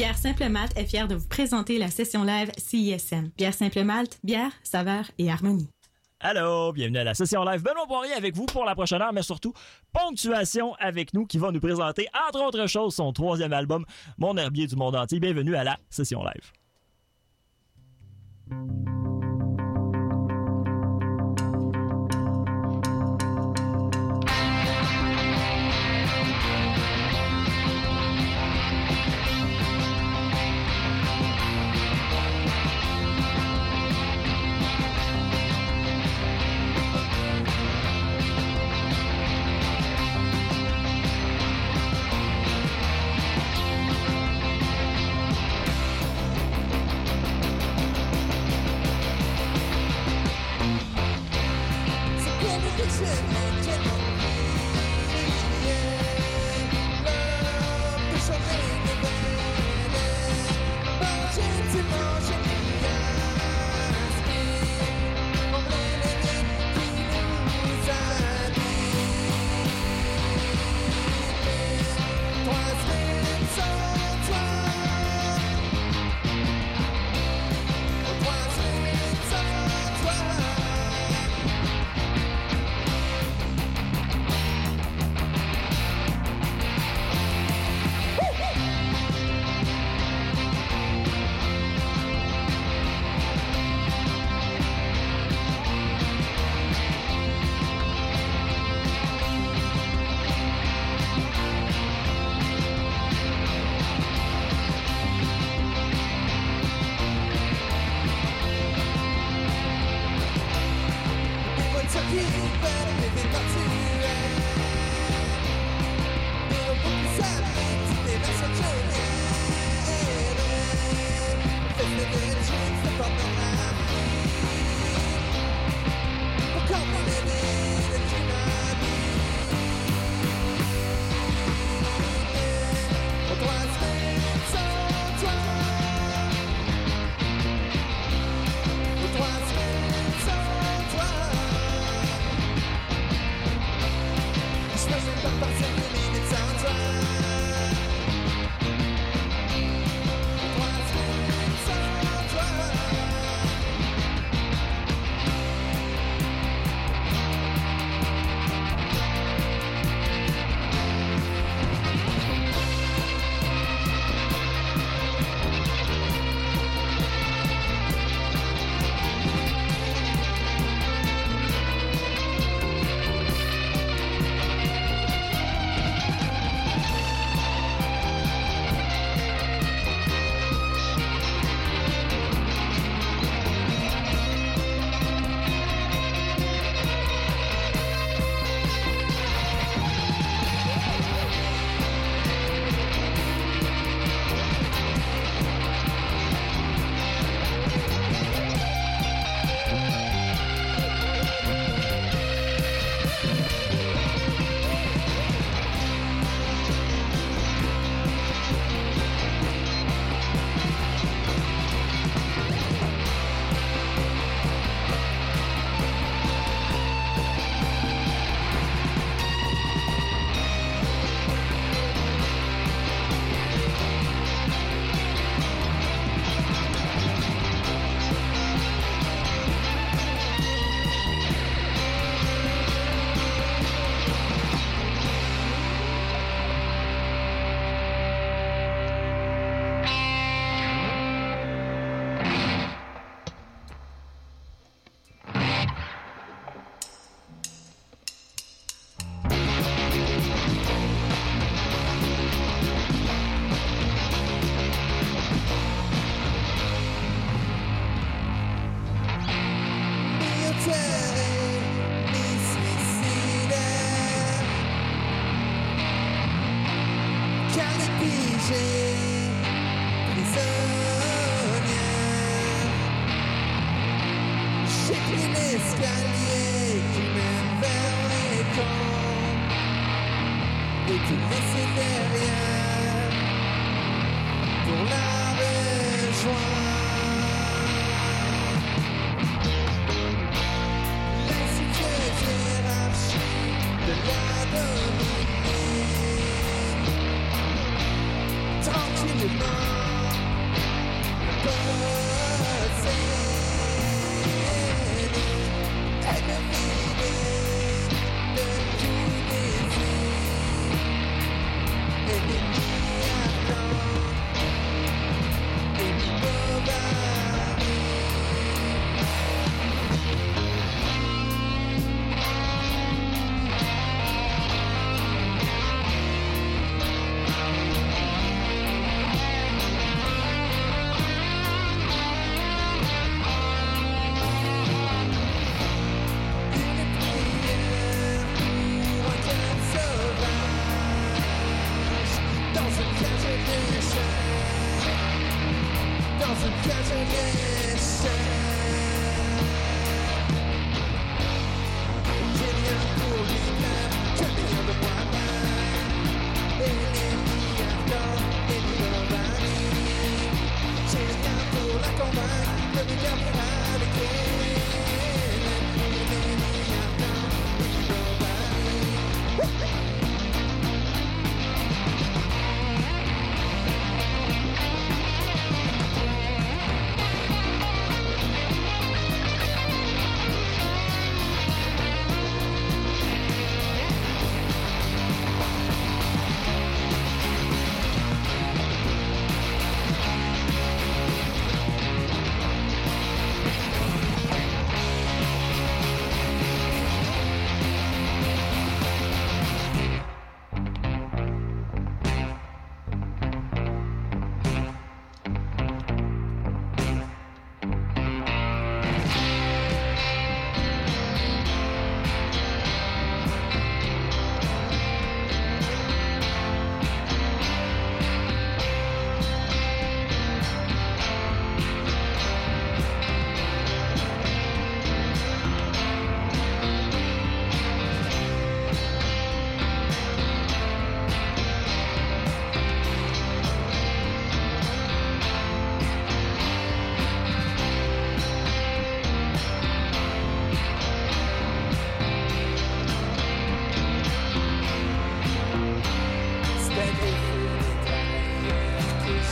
Bière Simple Malte est fière de vous présenter la session live CISM. Bière Simple Malte, bière, saveur et harmonie. Allô, bienvenue à la session live. Benoît Poirier avec vous pour la prochaine heure, mais surtout Ponctuation avec nous qui va nous présenter, entre autres choses, son troisième album, Mon herbier du monde entier. Bienvenue à la session live. you better.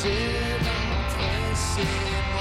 J'ai l'impression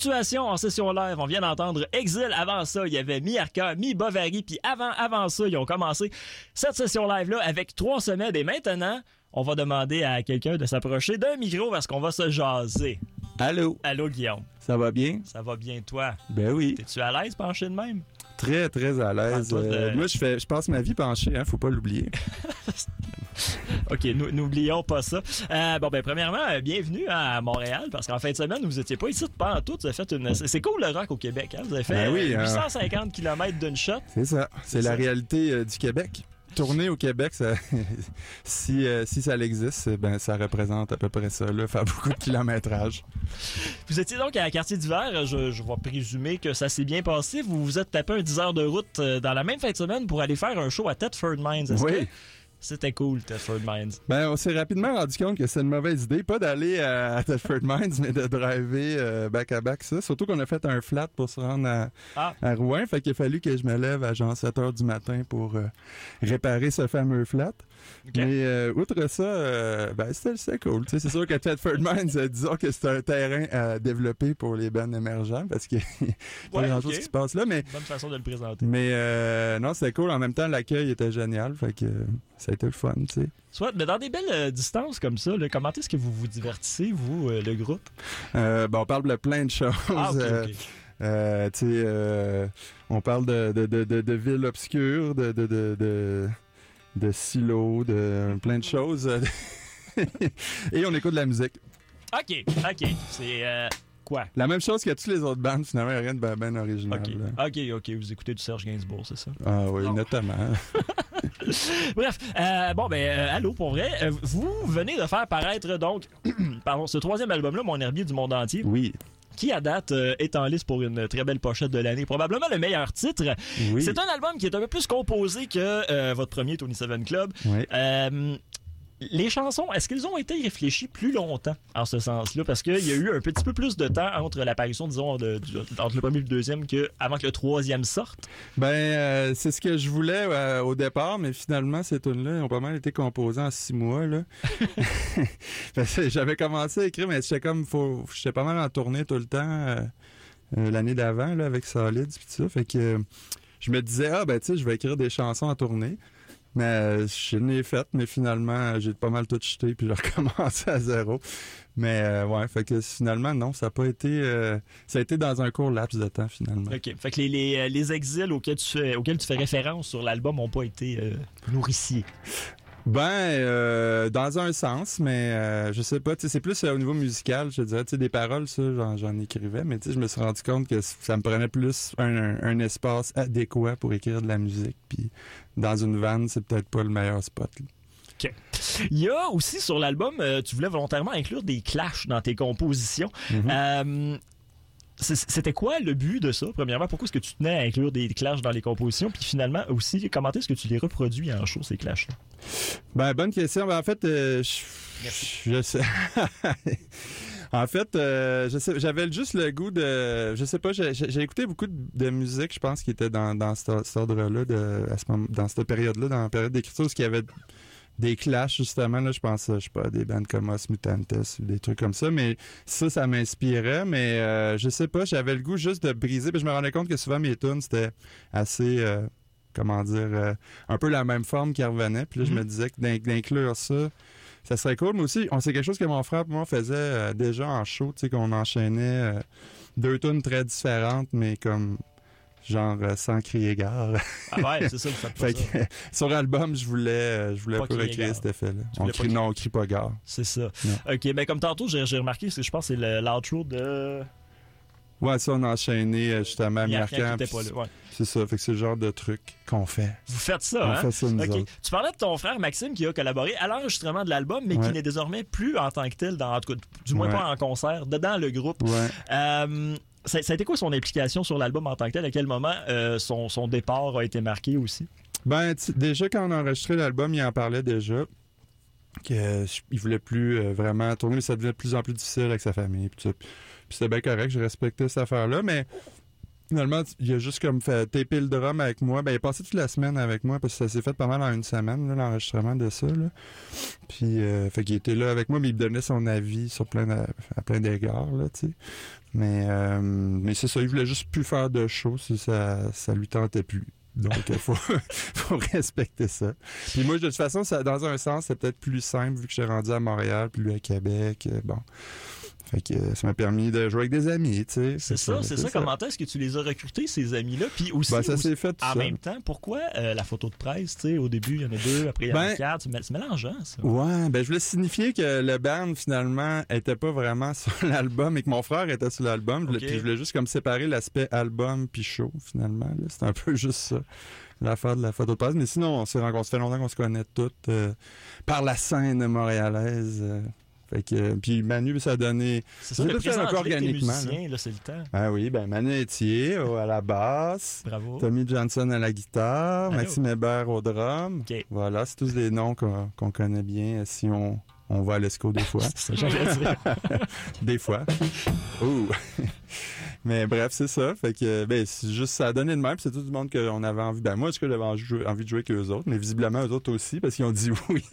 Ponctuation en session live. On vient d'entendre Exil. Avant ça, il y avait Mi-Arca, Mi-Bovary. Puis avant, avant ça, ils ont commencé cette session live-là avec trois semaines. Et maintenant, on va demander à quelqu'un de s'approcher d'un micro parce qu'on va se jaser. Allô? Allô, Guillaume. Ça va bien? Ça va bien, toi? Ben oui. T'es-tu à l'aise penché de même? Très, très à l'aise. Ah, toi, Euh, moi, je fais, je passe ma vie penché, hein, faut pas l'oublier. OK, n'oublions pas ça. Euh, bon, ben, premièrement, euh, bienvenue à Montréal, parce qu'en fin de semaine, vous étiez pas ici de pas en tout. Vous avez fait une. C'est cool le rock au Québec, hein? Vous avez fait Ben oui, euh, hein. 850 km d'une shot. C'est ça. C'est ça. la réalité du Québec. Tourner au Québec, ça- si, euh, si ça existe, ben, ça représente à peu près ça, là, faire beaucoup de kilométrage. Vous étiez donc à Quartier d'hiver. Je, je vais présumer que ça s'est bien passé. Vous vous êtes tapé un 10 heures de route euh, dans la même fin de semaine pour aller faire un show à Thetford Mines. Est-ce Oui. que C'était cool, Thetford Mines. Ben, on s'est rapidement rendu compte que c'est une mauvaise idée, pas d'aller à, à Thetford Mines, mais de driver euh, back à back ça. Surtout qu'on a fait un flat pour se rendre à, Ah. à Rouen. Fait qu'il a fallu que je me lève à genre 7 heures du matin pour euh, réparer ce fameux flat. Mais euh, outre ça, euh, ben, c'était cool. C'est sûr que Thetford Mines, euh, disons que c'est un terrain à développer pour les bands émergents parce qu'il n'y a pas grand-chose qui se passe là. Mais, Bonne façon de le présenter. mais euh, non, c'était cool. En même temps, l'accueil était génial. Fait que ça a été le fun. Tu sais. Soit, mais dans des belles euh, distances comme ça, là, comment est-ce que vous vous divertissez, vous, euh, le groupe? Euh, ben, on parle de plein de choses. Ah, on parle de, de, de, de, de villes obscures, de, de, de, de, de silos, de plein de choses. Et on écoute de la musique. OK, OK. C'est euh, quoi? La même chose que toutes les autres bandes, finalement, rien de ben, ben original. OK, là. OK, OK. Vous écoutez du Serge Gainsbourg, c'est ça? Ah oui, Non. notamment. Bref, euh, bon, ben, euh, allô, pour vrai. euh, vous venez de faire paraître, donc, pardon, ce troisième album-là, Mon herbier du monde entier, Oui. Qui, à date, euh, est en liste pour une très belle pochette de l'année. Probablement le meilleur titre. Oui. C'est un album qui est un peu plus composé que euh, votre premier Tony Seven Club. Oui. Euh, les chansons, est-ce qu'elles ont été réfléchies plus longtemps en ce sens-là? Parce qu'il y a eu un petit peu plus de temps entre l'apparition, disons, de, entre le premier et le deuxième que avant que le troisième sorte? Ben, euh, c'est ce que je voulais euh, au départ, mais finalement, ces tunes-là ont pas mal été composées en six mois. Là. J'avais commencé à écrire, mais j'étais comme, faut, j'étais pas mal en tournée tout le temps euh, l'année d'avant là, avec Solids pis tout ça. Fait que je me disais, ah ben tu sais, je vais écrire des chansons en tournée. Mais euh, je l'ai fait, mais finalement, j'ai pas mal tout jeté puis j'ai recommencé à zéro. Mais euh, ouais, fait que finalement, non, ça a pas été. euh, ça a été dans un court laps de temps finalement. OK. Fait que les, les, euh, les exils auxquels tu fais, auxquels tu fais référence sur l'album n'ont pas été euh, nourriciers. Ben, euh, dans un sens, mais euh, je sais pas, tu sais, c'est plus euh, au niveau musical, je dirais, des paroles, ça, j'en, écrivais, mais je me suis rendu compte que ça me prenait plus un, un- un espace adéquat pour écrire de la musique, puis dans une vanne, c'est peut-être pas le meilleur spot. là. Il y a aussi sur l'album, euh, tu voulais volontairement inclure des clashs dans tes compositions. Euh, c'est- C'était quoi le but de ça, premièrement? Pourquoi est-ce que tu tenais à inclure des clashs dans les compositions? Puis finalement, aussi, comment est-ce que tu les reproduis en show, ces clashs-là? Ben, bonne question. Ben, en fait, euh, je, sais. en fait, euh, je sais, j'avais juste le goût de. Je sais pas, j'ai, écouté beaucoup de, de musique, je pense, qui était dans, dans cet, cet ordre-là, de, à ce moment, dans cette période-là, dans la période d'écriture, parce qu'il y avait des clashs, justement. Là, je pense, je sais pas, à des bandes comme Os Mutantes ou des trucs comme ça. Mais ça, ça m'inspirait. Mais euh, je sais pas, j'avais le goût juste de briser. Puis je me rendais compte que souvent, mes tunes, c'était assez. euh, comment dire, euh, un peu la même forme qui revenait. Puis là, je me disais que d'in- d'inclure ça, ça serait cool. Mais aussi, on c'est quelque chose que mon frère et moi faisait euh, déjà en show, tu sais, qu'on enchaînait euh, deux tunes très différentes, mais comme genre euh, sans crier gare. Ah ouais, c'est ça, vous faites pas fait ça. que sur l'album, je voulais, euh, je voulais Pas recréer cet effet-là. On crie, pas non, on crie pas gare. C'est ça. Non. OK, ben comme tantôt, j'ai remarqué, parce que je pense que c'est l'outro de Ouais, ça, on a enchaîné euh, justement à Miarcan. Ouais. C'est ça, fait que c'est le genre de truc qu'on fait. Vous faites ça, on hein? fait ça, nous autres. Tu parlais de ton frère Maxime qui a collaboré à l'enregistrement de l'album, mais qui n'est désormais plus en tant que tel, dans, en tout cas, du moins Ouais. pas en concert, dedans le groupe. Ouais. Euh, ça, quoi son implication sur l'album en tant que tel? À quel moment euh, son, départ a été marqué aussi? Ben, déjà, quand on a enregistré l'album, il en parlait déjà. qu'il voulait plus euh, vraiment tourner, mais ça devenait de plus en plus difficile avec sa famille. Puis. Puis c'était bien correct, je respectais cette affaire-là, mais finalement, il a juste comme fait taper le drum avec moi. Ben, il a passé toute la semaine avec moi parce que ça s'est fait pas mal en une semaine, l'enregistrement de ça. Là. Puis, euh, fait qu'il était là avec moi, mais il me donnait son avis sur plein de- à plein d'égards, là, tu sais. Mais, euh, mais c'est ça, il voulait juste plus faire de show si ça, ça lui tentait plus. Donc, il faut, faut respecter ça. Puis moi, de toute façon, ça, dans un sens, c'est peut-être plus simple vu que je suis rendu à Montréal, puis lui à Québec. euh, Bon. Fait que euh, ça m'a permis de jouer avec des amis, tu sais. C'est ça, c'est ça. Comment est-ce que tu les as recrutés, ces amis-là? Puis aussi, Ben, ça aussi- fait tout en même temps, pourquoi euh, la photo de presse? tu sais, Au début, il y en a deux, après, il y en a Ben- quatre. C'est mé- C'est mélangeant, ça. Ouais, ben je voulais signifier que le band finalement était pas vraiment sur l'album et que mon frère était sur l'album. Je voulais- Ok. Puis je voulais juste comme séparer l'aspect album puis show finalement. C'était un peu juste ça, l'affaire de la photo de presse. Mais sinon, on s'est rencontrés, ça fait longtemps qu'on se connaît toutes euh, par la scène montréalaise. Fait que euh, puis Manu, ça a donné. C'est ça, tout fait tes organiquement, là, c'est le temps. Ah oui, ben Manu Etier à la basse. Bravo. Tommy Johnson à la guitare, Allô? Maxime Hébert au drum. Voilà, c'est tous des noms qu'on qu'on connaît bien si on, on va à l'ESCO des fois. Ça dire. des fois. Ouh. Mais bref, c'est ça. Fait que, ben, c'est juste, ça a donné de même. C'est tout le monde qu'on avait envie. Ben, moi, est-ce que j'avais envie de jouer- envie de jouer avec eux autres? Mais visiblement, eux autres aussi, parce qu'ils ont dit oui.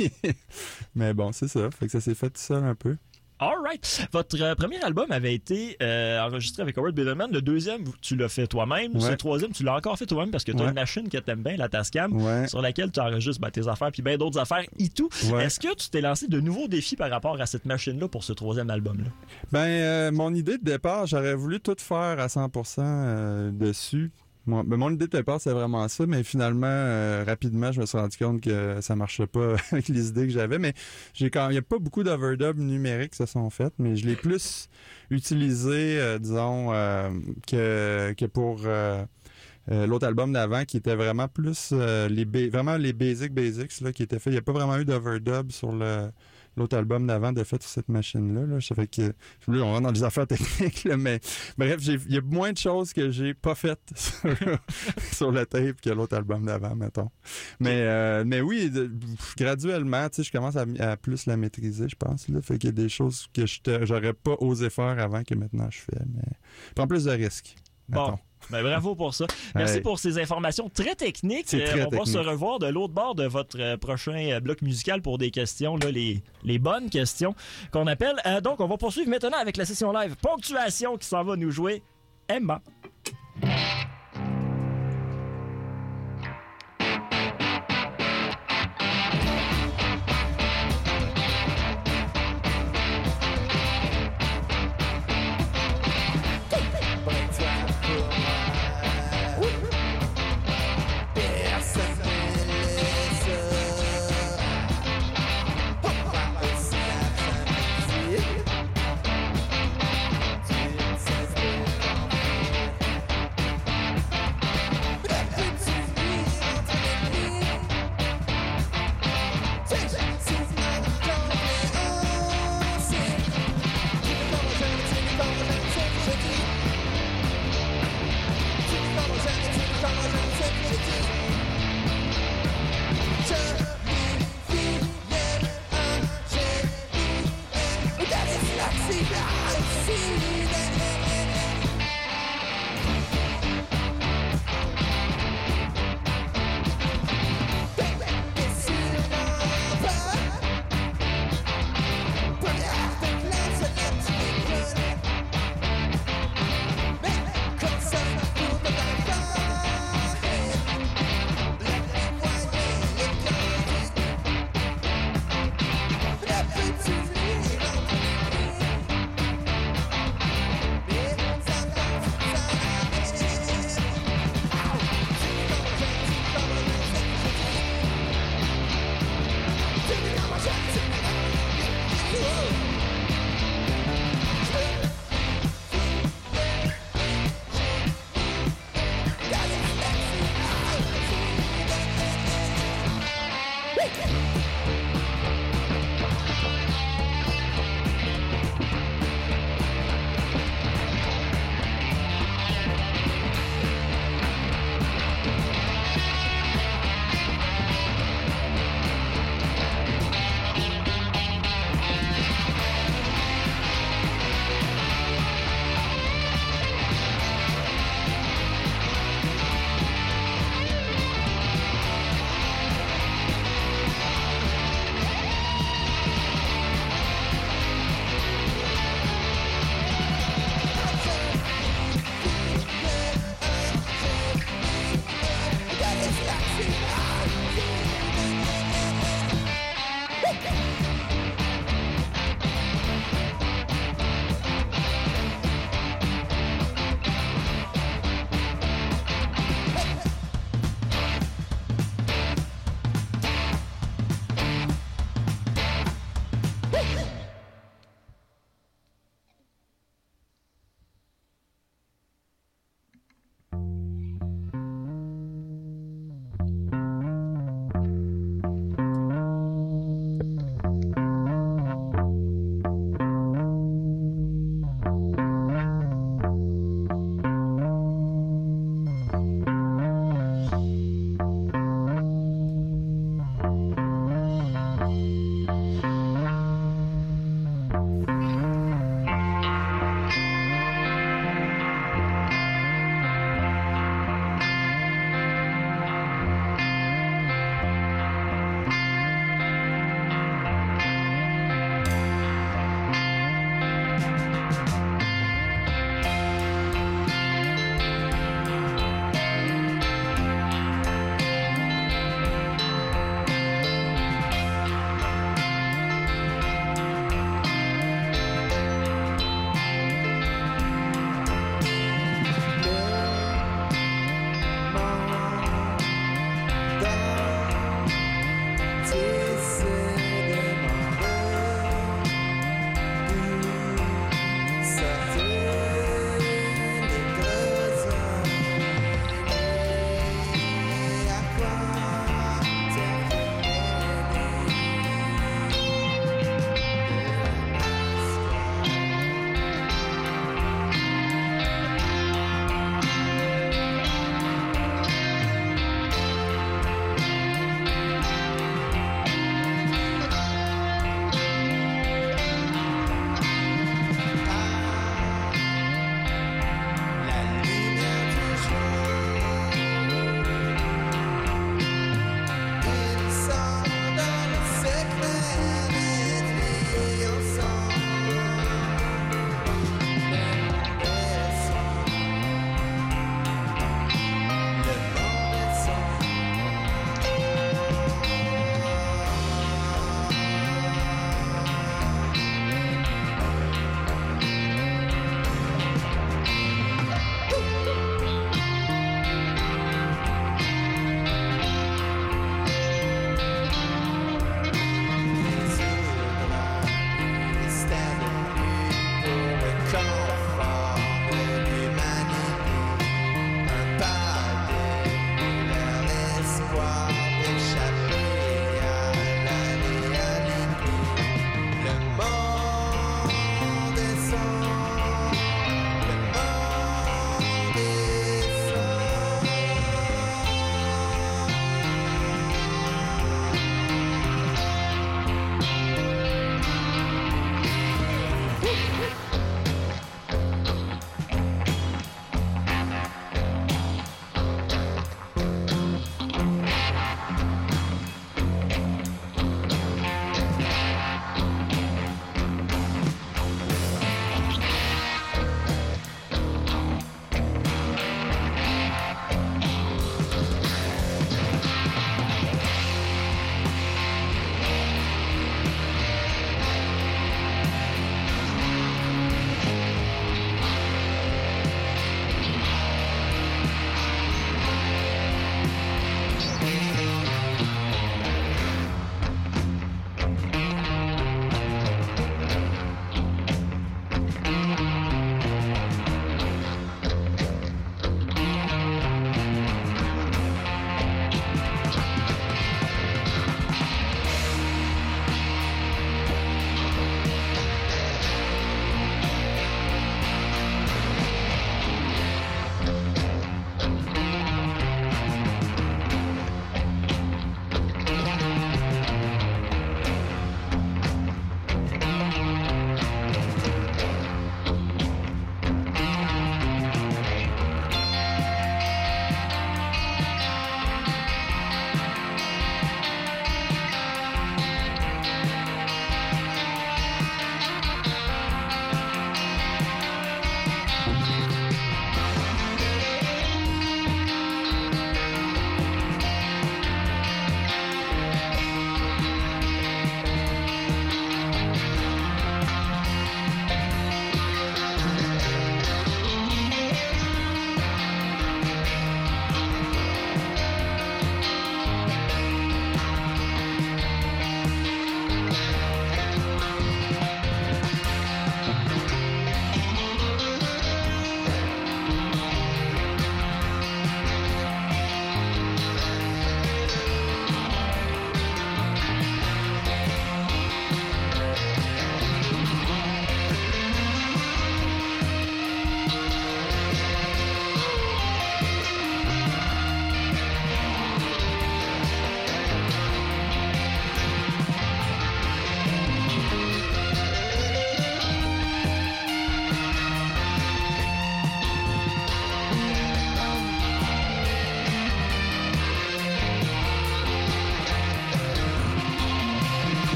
mais bon, c'est ça. Fait que ça s'est fait tout seul un peu. All right. Votre euh, premier album avait été euh, enregistré avec Howard Biddleman. Le deuxième, tu l'as fait toi-même. Ouais. Le troisième, tu l'as encore fait toi-même parce que tu as Ouais. une machine que t'aimes bien, la Tascam, Ouais. sur laquelle tu enregistres ben, tes affaires puis bien d'autres affaires et tout. Est-ce que tu t'es lancé de nouveaux défis par rapport à cette machine-là pour ce troisième album-là? Ben, euh, mon idée de départ, j'aurais voulu tout faire à 100% euh, dessus. Moi, ben, mon idée de départ, c'est vraiment ça, mais finalement, euh, rapidement, je me suis rendu compte que ça marchait pas avec les idées que j'avais. Mais j'ai quand il n'y a pas beaucoup d'overdubs numériques qui se sont faites, mais je l'ai plus utilisé, euh, disons, euh, que, que pour l'autre album d'avant, qui était vraiment plus les vraiment les basic basics là, qui étaient faits. Il n'y a pas vraiment eu d'overdub sur le. L'autre album d'avant de fait sur cette machine-là. Là. Ça fait que là, on rentre dans les affaires techniques, là, mais bref, j'ai- il y a moins de choses que j'ai pas faites sur, sur le tape que l'autre album d'avant, mettons. Mais, euh, mais oui, de- graduellement, tu sais, je commence à, à plus la maîtriser, je pense. Là. Fait qu'il y a des choses que j'aurais pas osé faire avant que maintenant je fais. Mais je prends plus de risques. Bon. mettons. Ben, bravo pour ça. Merci Ouais. pour ces informations très techniques. Euh, très on va se revoir de l'autre bord de votre euh, prochain euh, bloc musical pour des questions, là, les, les bonnes questions qu'on appelle. Euh, donc, on va poursuivre maintenant avec la session live Ponctuation qui s'en va nous jouer Emma.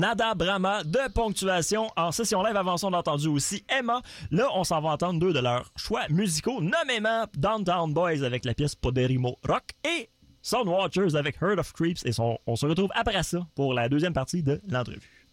Nada Brahma de ponctuation en session live. Avant ça, on entendu aussi Emma. Là, on s'en va entendre deux de leurs choix musicaux, nommément Downtown Boys avec la pièce Poderimo Rock et Watchers avec Herd of Creeps. Et on se retrouve après ça pour la deuxième partie de l'entrevue.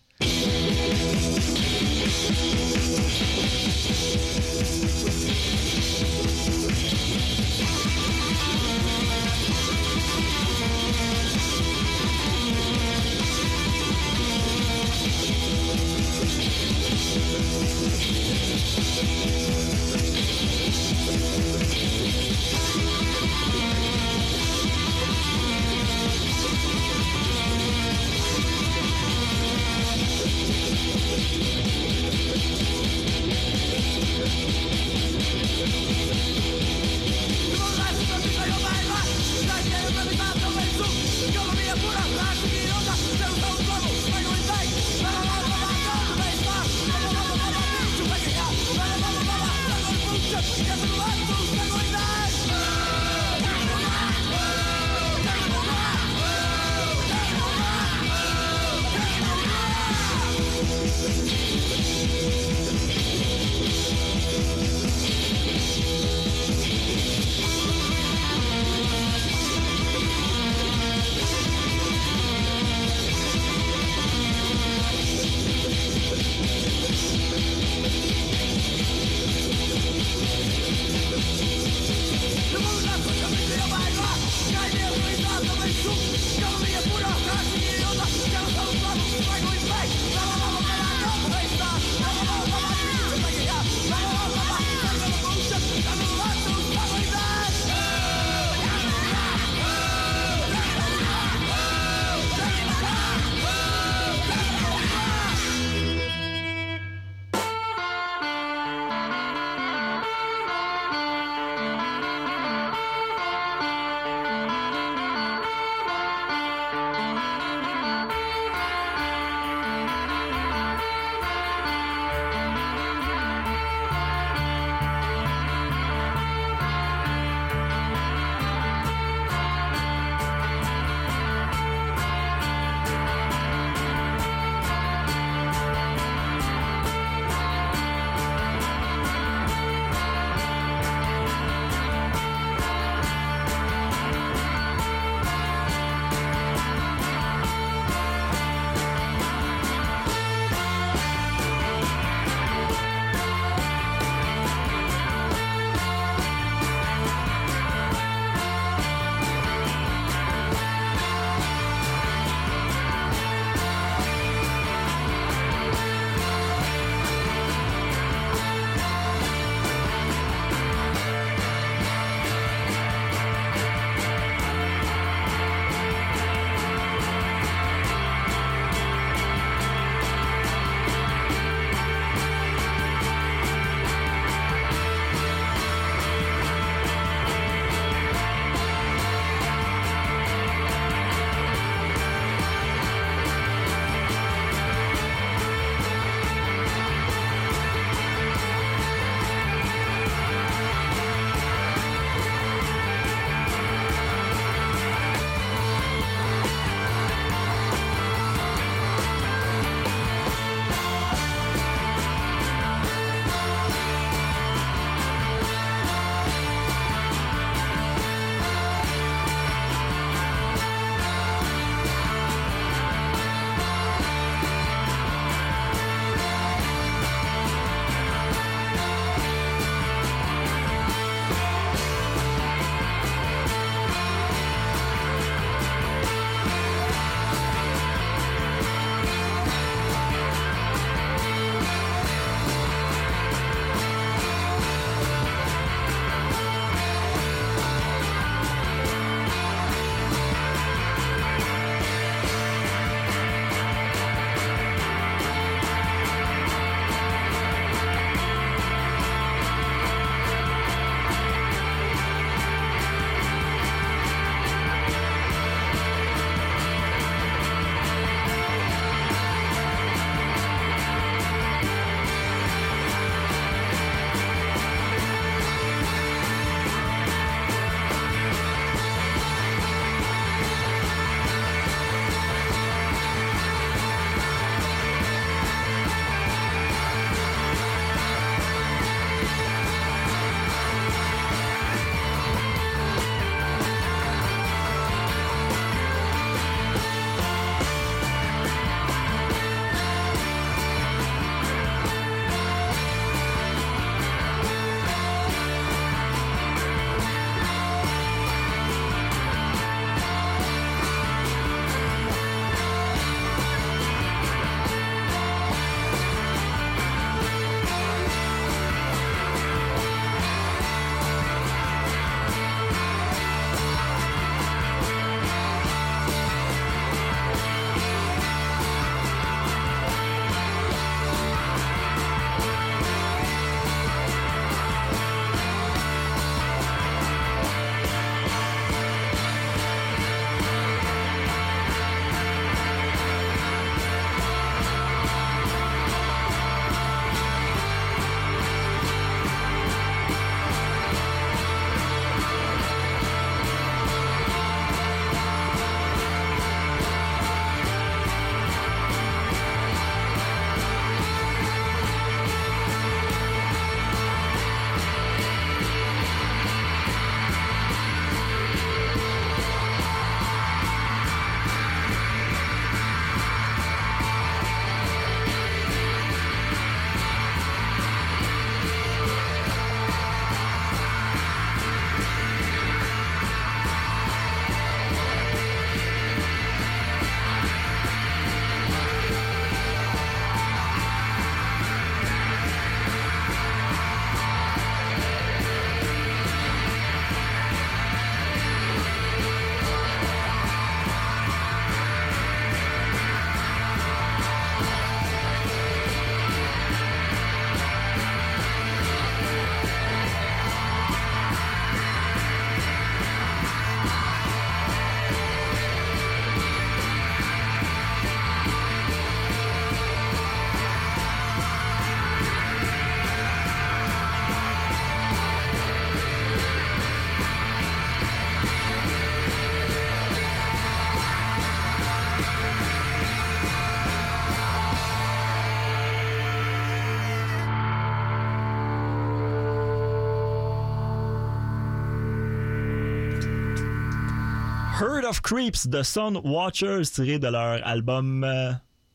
Herd of Creeps de Sun Watchers tiré de leur album euh,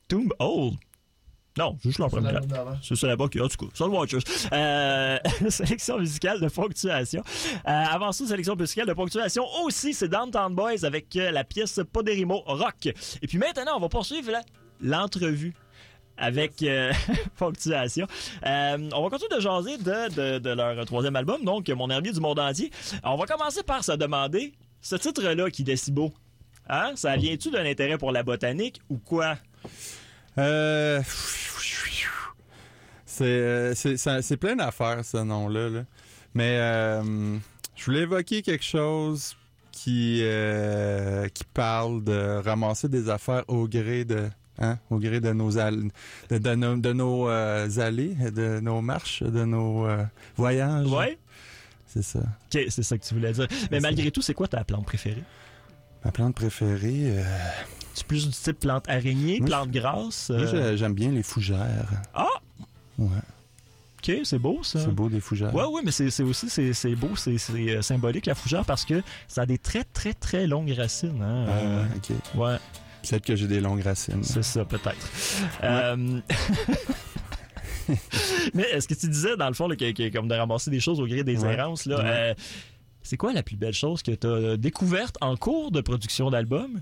Tomb Old. Non, juste leur premier. C'est ça là-bas qui en tout cas. Sun Watchers. Euh, sélection musicale de ponctuation. Euh, avant ça, sélection musicale de ponctuation aussi, c'est Downtown Boys avec euh, la pièce Poderimo Rock. Et puis maintenant, on va poursuivre l'entrevue avec euh, ponctuation. Euh, on va continuer de jaser de, de- de leur troisième album, donc Mon herbier du monde entier. On va commencer par se demander, ce titre-là qui est si beau, hein, ça vient-tu d'un intérêt pour la botanique ou quoi? Euh, C'est euh, plein d'affaires, ce nom-là. là. Mais euh, je voulais évoquer quelque chose qui, euh, qui parle de ramasser des affaires au gré de. Hein, au gré de nos, all- de, de nos, de nos, euh, allées, de nos marches, de nos euh, voyages. Ouais? C'est ça. Ok, c'est ça que tu voulais dire. Mais ça. malgré tout, c'est quoi ta plante préférée? Ma plante préférée, euh, Tu plus du type plante araignée, Moi, plante grasse? moi, euh, j'ai- j'aime bien les fougères. Ah! Ouais, Ok, c'est beau ça. c'est beau des fougères. Ouais, ouais, mais c'est aussi c'est beau, c'est euh, symbolique la fougère parce que ça a des très très très longues racines. Hein? Ah, Euh, ok. ouais, Peut-être que j'ai des longues racines. c'est ça peut-être. Euh, mais est-ce que tu disais dans le fond là, que, que- comme de ramasser des choses au gré des Ouais. errances là, Ouais. euh, c'est quoi la plus belle chose que tu as découverte en cours de production d'album?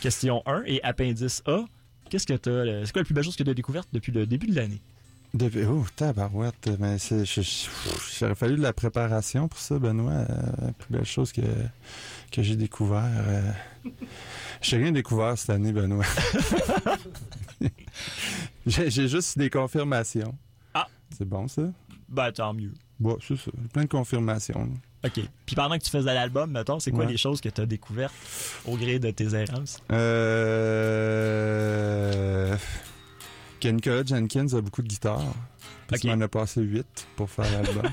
Question 1 et appendice A. Qu'est-ce que tu c'est quoi la plus belle chose que tu as découverte depuis le début de l'année? Depuis- Oh, tabarouette. Mais c'est, j'aurais fallu de la préparation pour ça, Benoît. Euh, la plus belle chose que, que j'ai découvert. euh, J'ai rien découvert cette année, Benoît. j'ai, juste des confirmations. Ah. C'est bon, ça? Ben tant mieux. Bon, c'est ça. Plein de confirmations. OK. Puis pendant que tu faisais l'album, mettons, c'est quoi Ouais. les choses que tu as découvertes au gré de tes errances? Euh... Que Nicolas Jenkins a beaucoup de guitares. Puis Ok. il m'en a passé 8 pour faire l'album.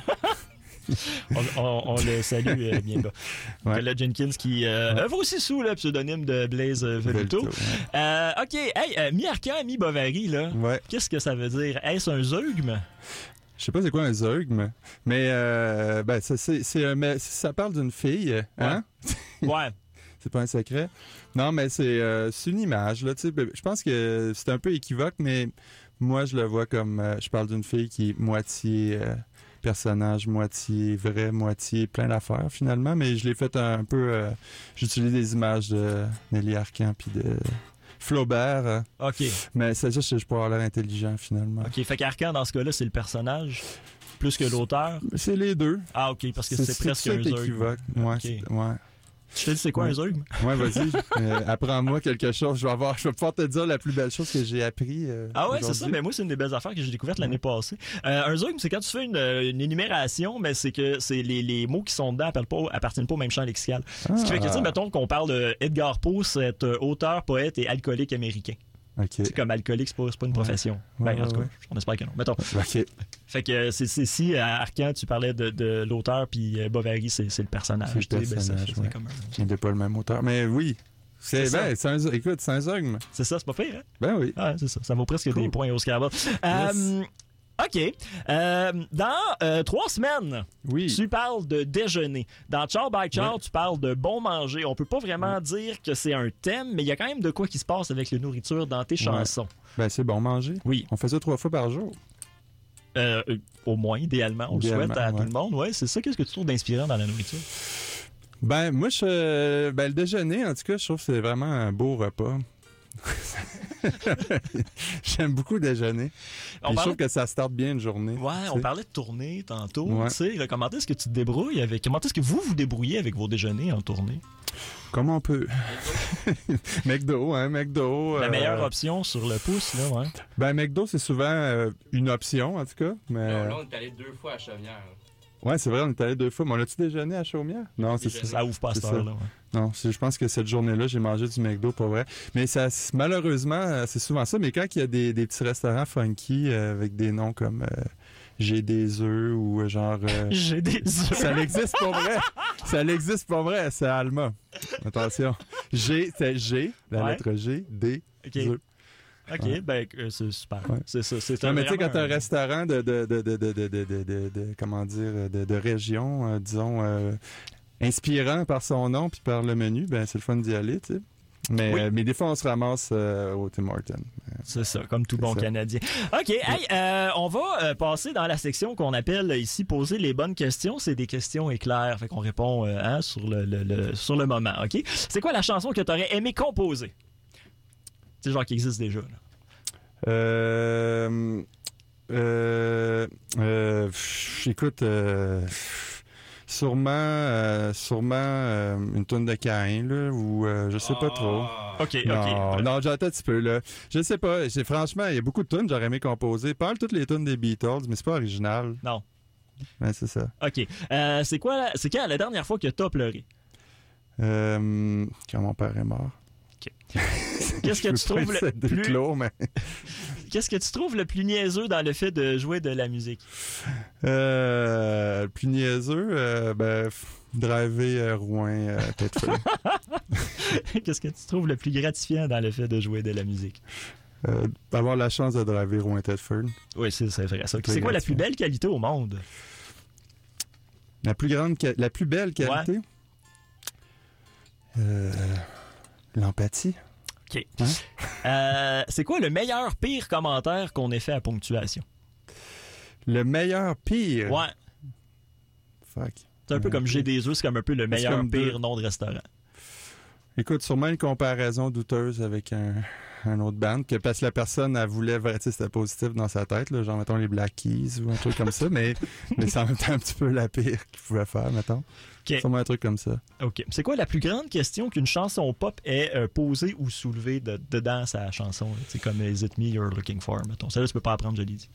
On, on- on le salue euh, bien bas. Ouais. Nicolas Jenkins qui euh, Ouais. œuvre aussi sous le pseudonyme de Blaze euh, Veluto. OK. Hey, euh, mi-arcan, mi-bovary, là. ouais. Ouais. Qu'est-ce que ça veut dire? Est-ce un zeugme? Je sais pas c'est quoi un zeugme, mais euh, ben, ça, c'est, ça parle d'une fille, hein? Ouais. C'est pas un secret. Non, mais c'est, euh, une image, là, tu sais. Je pense que c'est un peu équivoque, mais moi, je le vois comme... euh, je parle d'une fille qui est moitié personnage, moitié vrai, moitié plein d'affaires, finalement. Mais je l'ai fait un, peu... euh, j'utilise des images de Nelly Arcan puis de Flaubert. euh, OK. mais c'est juste que je peux avoir l'air intelligent, finalement. OK. Fait qu'Arcan, dans ce cas-là, c'est le personnage plus que l'auteur? C'est les deux. Ah, OK. Parce que c'est, presque un équivoque. Ouais, Ok. c'est- ouais. Je te dis, c'est quoi Ouais. un zeugme? Ouais, vas-y. Euh, Apprends-moi quelque chose. Je vais avoir, je vais pouvoir te dire la plus belle chose que j'ai appris. euh, Ah ouais, c'est ça. Mais moi, c'est une des belles affaires que j'ai découvertes l'année passée. Euh, un zeugme, c'est quand tu fais une, euh, une énumération, mais c'est que c'est les, les mots qui sont dedans pas, appartiennent pas au même champ lexical. Ce qui fait que, tu sais, Ah, mettons qu'on parle de Edgar Poe, euh, auteur, poète et alcoolique américain. Ok. C'est comme alcoolique, c'est pas, pas une profession. Ouais, ben, en tout cas, on espère que non. Mettons. Ok. Fait que euh, c'est si, à Arcan, tu parlais de, de l'auteur, puis euh, Bovary, c'est le personnage. C'est le ben, personnage, fait- c'est ouais. pas le même auteur. Mais oui. C'est ça. ben, c'est un, écoute, c'est un. C'est ça, c'est pas pire, hein? Ben oui. Ah, c'est ça. Ça vaut presque Cool. des points au Scrabble. Euh, OK. Euh, dans euh, trois semaines, Oui. tu parles de déjeuner. Dans Char by Char, tu parles de bon manger. On peut pas vraiment dire que c'est un thème, mais il y a quand même de quoi qui se passe avec la nourriture dans tes chansons. Ben c'est bon manger. Oui. On fait ça trois fois par jour. Euh, euh, au moins, idéalement. On Idéalement, le souhaite à tout le monde. Ouais, c'est ça. Qu'est-ce que tu trouves d'inspirant dans la nourriture? Ben moi je ben le déjeuner en tout cas je trouve que c'est vraiment un beau repas. J'aime beaucoup déjeuner. On je trouve que ça starte bien une journée. Ouais, tu on parlait de tournée tantôt. Ouais. Tu sais, là, comment est-ce que tu te débrouilles avec. Comment est-ce que vous vous débrouillez avec vos déjeuners en tournée? Comme on peut? McDo, hein, McDo. La euh, meilleure option sur le pouce, là, ouais. Ben McDo c'est souvent euh, une option en tout cas, mais Non, là, on est allé deux fois à Chaumière. Ouais c'est vrai on est allé deux fois. Mais on a-tu déjeuné à Chaumière? Non c'est ça. Ça ouvre pas cette heure-là. ouais. Non, je pense que cette journée-là, j'ai mangé du McDo pour vrai. Mais ça, malheureusement, euh, c'est souvent ça. Mais quand il y a des, des petits restaurants funky euh, avec des noms comme euh, J'ai des œufs ou euh, genre. euh, J'ai des œufs. ça l'existe pour vrai. Ça l'existe pour vrai. C'est Alma. Attention. G, c'est G, la Ouais. lettre G, D, œufs. OK, Ouais. ben, euh, c'est super. Ouais. C'est ça. C'est mais tu sais, quand un restaurant de, de, de, de, comment dire, de, région, euh, disons, euh, inspirant par son nom puis par le menu, ben c'est le fun d'y aller, tu sais. Mais, Oui. euh, mais des fois, on se ramasse euh, au Tim Hortons. C'est ça, comme tout bon ça. Canadien. OK, hey, euh, on va euh, passer dans la section qu'on appelle ici poser les bonnes questions. C'est des questions éclairs, fait qu'on répond euh, hein, sur, le, le- le- sur le moment, OK? C'est quoi la chanson que tu aurais aimé composer? C'est genre qui existe déjà. là. Euh, euh, euh, pff, écoute, euh, pff, sûrement, euh, sûrement euh, une tonne de Cain, là, ou euh, je sais pas trop. Ah. OK, Non, OK. non, j'attends un petit peu, là. Je sais pas. Franchement, il y a beaucoup de tunes que j'aurais aimé composer. Pas mal toutes les tunes des Beatles, mais c'est pas original. Non. Ouais, c'est ça. OK. Euh, c'est quoi, la- c'est quand la dernière fois que t'as pleuré? Euh, quand mon père est mort. Qu'est-ce que tu trouves le plus... clos, mais... Qu'est-ce que tu trouves le plus niaiseux dans le fait de jouer de la musique? Euh, le plus niaiseux, euh, ben, driver euh, Rouen, euh, Thetford. Qu'est-ce que tu trouves le plus gratifiant dans le fait de jouer de la musique? Euh, avoir la chance de driver Rouen, Thetford. Oui, c'est c'est vrai. C'est quoi la plus belle qualité au monde? La plus grande, la plus belle qualité? Euh, L'empathie. OK. Hein? Euh, c'est quoi le meilleur pire commentaire qu'on ait fait à ponctuation? Le meilleur pire? Ouais. Fuck. C'est un peu comme j'ai des œufs, c'est comme un peu le meilleur pire deux. nom de restaurant. Écoute, sûrement une comparaison douteuse avec un, un autre band, que parce que la personne, elle voulait, tu sais, c'était positif dans sa tête, là, genre, mettons, les Black Keys ou un truc comme ça, mais, mais c'est en même temps un petit peu la pire qu'il pouvait faire, mettons. OK. Sûrement un truc comme ça. OK. C'est quoi la plus grande question qu'une chanson pop ait euh, posée ou soulevée de- dedans sa chanson? C'est comme Is it me you're looking for? Mettons. Ça, là, tu peux pas apprendre, je l'ai dit.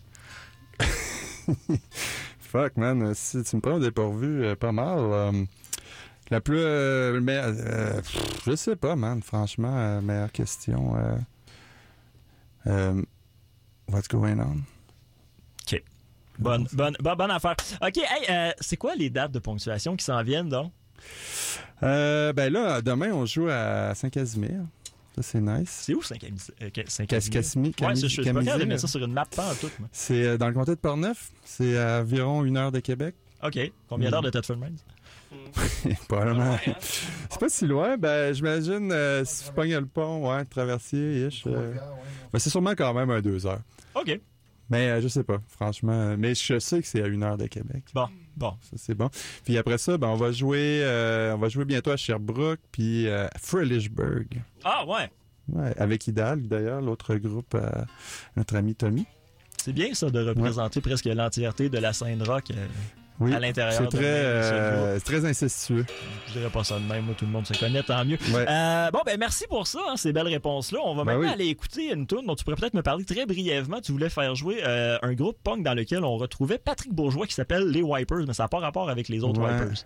Fuck, man, si tu me prends au dépourvu, euh, pas mal. euh, la plus... euh, mais, euh, je sais pas, man, franchement, euh, meilleure question. Euh, what's going on? Bonne, bonne, bonne, bonne affaire. OK. Hey, euh, c'est quoi les dates de ponctuation qui s'en viennent, donc? Euh, ben là, demain, on joue à Saint-Casimir. Ça, c'est nice. C'est où Saint-Casimir? Euh, Cas- Saint-Casimir? Casimir, Ouais, c'est- je suis pas de mettre ça sur une map pas en tout. moi. C'est dans le comté de Portneuf. C'est à environ une heure de Québec. OK. Combien Mm. d'heures de Thetford Mines? Probablement. Ouais, hein? C'est pas si loin. Ben, j'imagine, euh, si tu pognes le pont, ouais, traversier, ish. euh, ben, c'est sûrement quand même un deux heures. OK. Mais euh, je sais pas, franchement. euh, Mais je sais que c'est à une heure de Québec. Bon, bon. Ça, c'est bon. Puis après ça, ben, on va jouer euh, on va jouer bientôt à Sherbrooke, puis euh, à Fredericksburg. Ah, ouais. Ouais, avec Hidalgo, d'ailleurs, l'autre groupe, euh, notre ami Tommy. C'est bien ça de représenter presque l'entièreté de la scène rock euh, Oui, à l'intérieur c'est très, euh, très incestueux. Je dirais pas ça de même, moi, tout le monde se connaît, tant mieux. Ouais. Euh, bon, ben merci pour ça, hein, ces belles réponses-là. On va Ben maintenant oui. aller écouter une tune dont tu pourrais peut-être me parler très brièvement. Tu voulais faire jouer euh, un groupe punk dans lequel on retrouvait Patrick Bourgeois qui s'appelle Les Wipers, mais ça n'a pas rapport avec les autres Ouais. Wipers.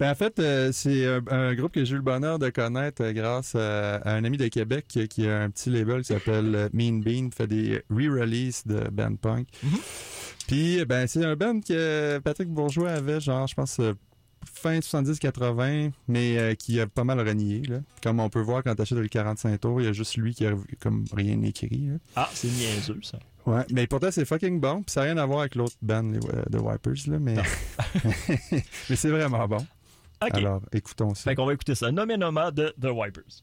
Ben, en fait, euh, c'est un, un groupe que j'ai eu le bonheur de connaître grâce à, à un ami de Québec qui, a un petit label qui s'appelle Mean Bean, fait des re-releases de band punk. Mhm. Puis, ben, c'est un band que Patrick Bourgeois avait, genre, je pense, euh, fin 70-80, mais euh, qui a pas mal renié. Là. Comme on peut voir quand t'achètes le 45 tours, il y a juste lui qui a comme rien écrit. là. Ah, c'est niaiseux, ça. Ouais, mais pourtant c'est fucking bon. Puis ça n'a rien à voir avec l'autre band les, euh, de Wipers, là, mais, mais c'est vraiment bon. Alors, écoutons ça. Fait qu'on va écouter ça. Nommé Noma de The Wipers.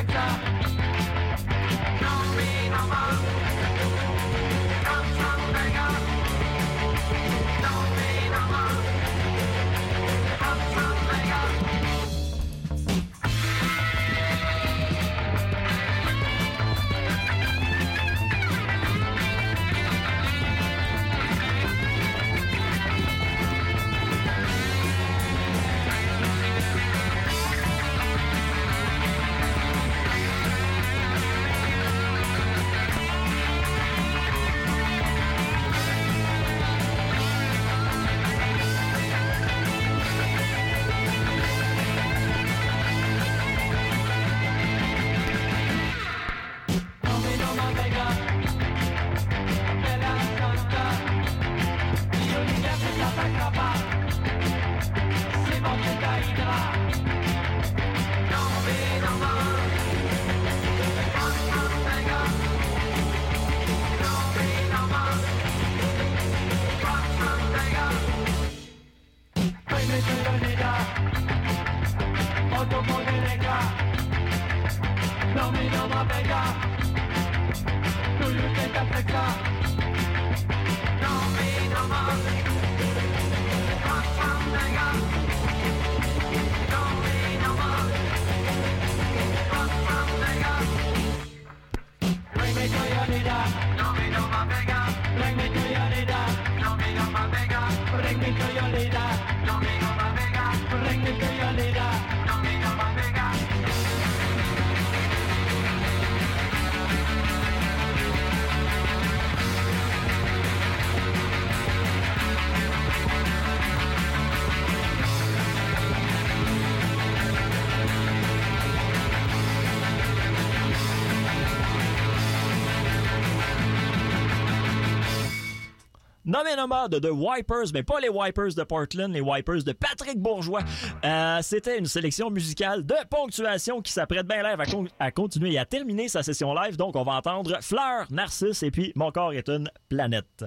America. De Wipers, mais pas les Wipers de Portland, les Wipers de Patrick Bourgeois. Euh, C'était une sélection musicale de ponctuation qui s'apprête bien live à, à, continuer et à terminer sa session live. Donc, on va entendre Fleur, Narcisse et puis Mon corps est une planète.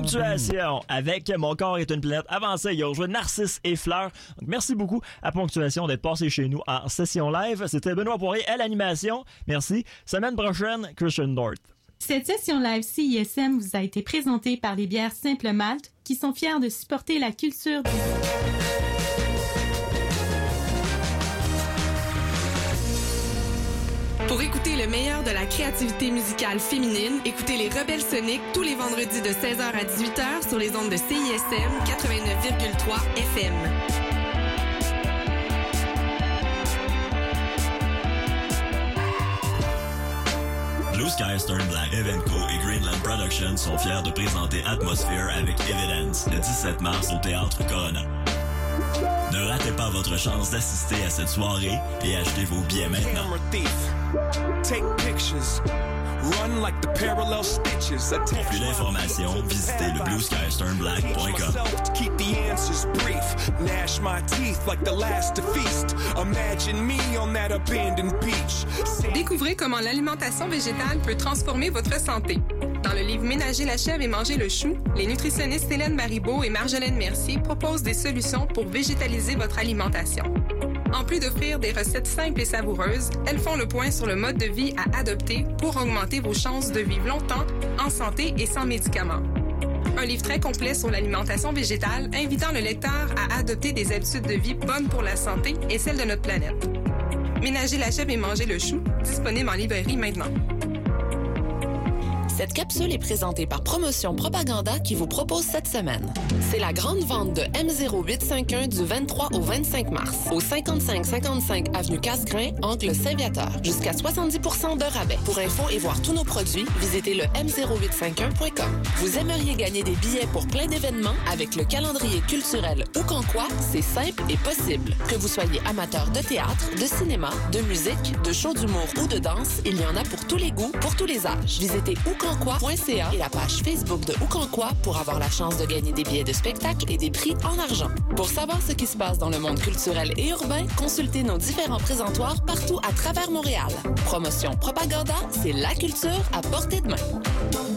Ponctuation avec Mon corps est une planète. Avant ça, il a joué Narcisse et Fleurs. Donc, merci beaucoup à Ponctuation d'être passé chez nous en session live. C'était Benoît Poirier à l'animation. Merci. Semaine prochaine, Christian North. Cette session live CISM vous a été présentée par les bières Simple Malte qui sont fiers de supporter la culture du... écouter le meilleur de la créativité musicale féminine, écoutez les Rebelles Soniques tous les vendredis de 16h à 18h sur les ondes de CISM 89,3 FM. Blue Sky Stern Black, Evenco et Greenland Productions sont fiers de présenter Atmosphere avec Evidence le 17 mars au Théâtre Corona. Ne ratez pas votre chance d'assister à cette soirée et achetez vos billets maintenant. Pour plus d'informations, visitez le blueskysternblack.com. Découvrez comment l'alimentation végétale peut transformer votre santé. Dans le livre Ménager la chèvre et manger le chou, les nutritionnistes Hélène Baribeau et Marjolaine Mercier proposent des solutions pour végétaliser votre alimentation. En plus d'offrir des recettes simples et savoureuses, elles font le point sur le mode de vie à adopter pour augmenter vos chances de vivre longtemps, en santé et sans médicaments. Un livre très complet sur l'alimentation végétale invitant le lecteur à adopter des habitudes de vie bonnes pour la santé et celle de notre planète. Ménager la chèvre et manger le chou, disponible en librairie maintenant. Cette capsule est présentée par Promotion Propaganda qui vous propose cette semaine. C'est la grande vente de M0851 du 23 au 25 mars au 5555 avenue Casgrain, angle Saint-Viateur. Jusqu'à 70% de rabais. Pour info et voir tous nos produits, visitez le m0851.com. Vous aimeriez gagner des billets pour plein d'événements avec le calendrier culturel Oucanquois? C'est simple et possible. Que vous soyez amateur de théâtre, de cinéma, de musique, de show d'humour ou de danse, il y en a pour tous les goûts, pour tous les âges. Visitez et la page Facebook de Oucanquois pour avoir la chance de gagner des billets de spectacle et des prix en argent. Pour savoir ce qui se passe dans le monde culturel et urbain, consultez nos différents présentoirs partout à travers Montréal. Promotion Propaganda, c'est la culture à portée de main.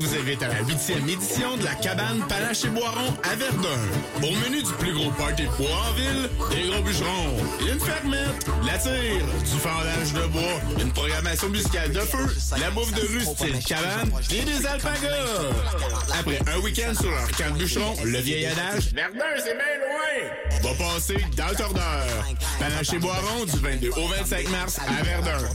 Vous invite à la huitième édition de la cabane Palache et Boiron à Verdun. Au menu du plus gros party de bois en ville, des gros bûcherons, une fermette, la tire, du fendage de bois, une programmation musicale de feu, la bouffe de rue style cabane et des alpagas. Après un week-end sur leur camp de bûcheron, le vieil adage « Verdun, c'est bien loin !» va passer dans le tordeur. Palache et Boiron du 22 au 25 mars à Verdun. Vous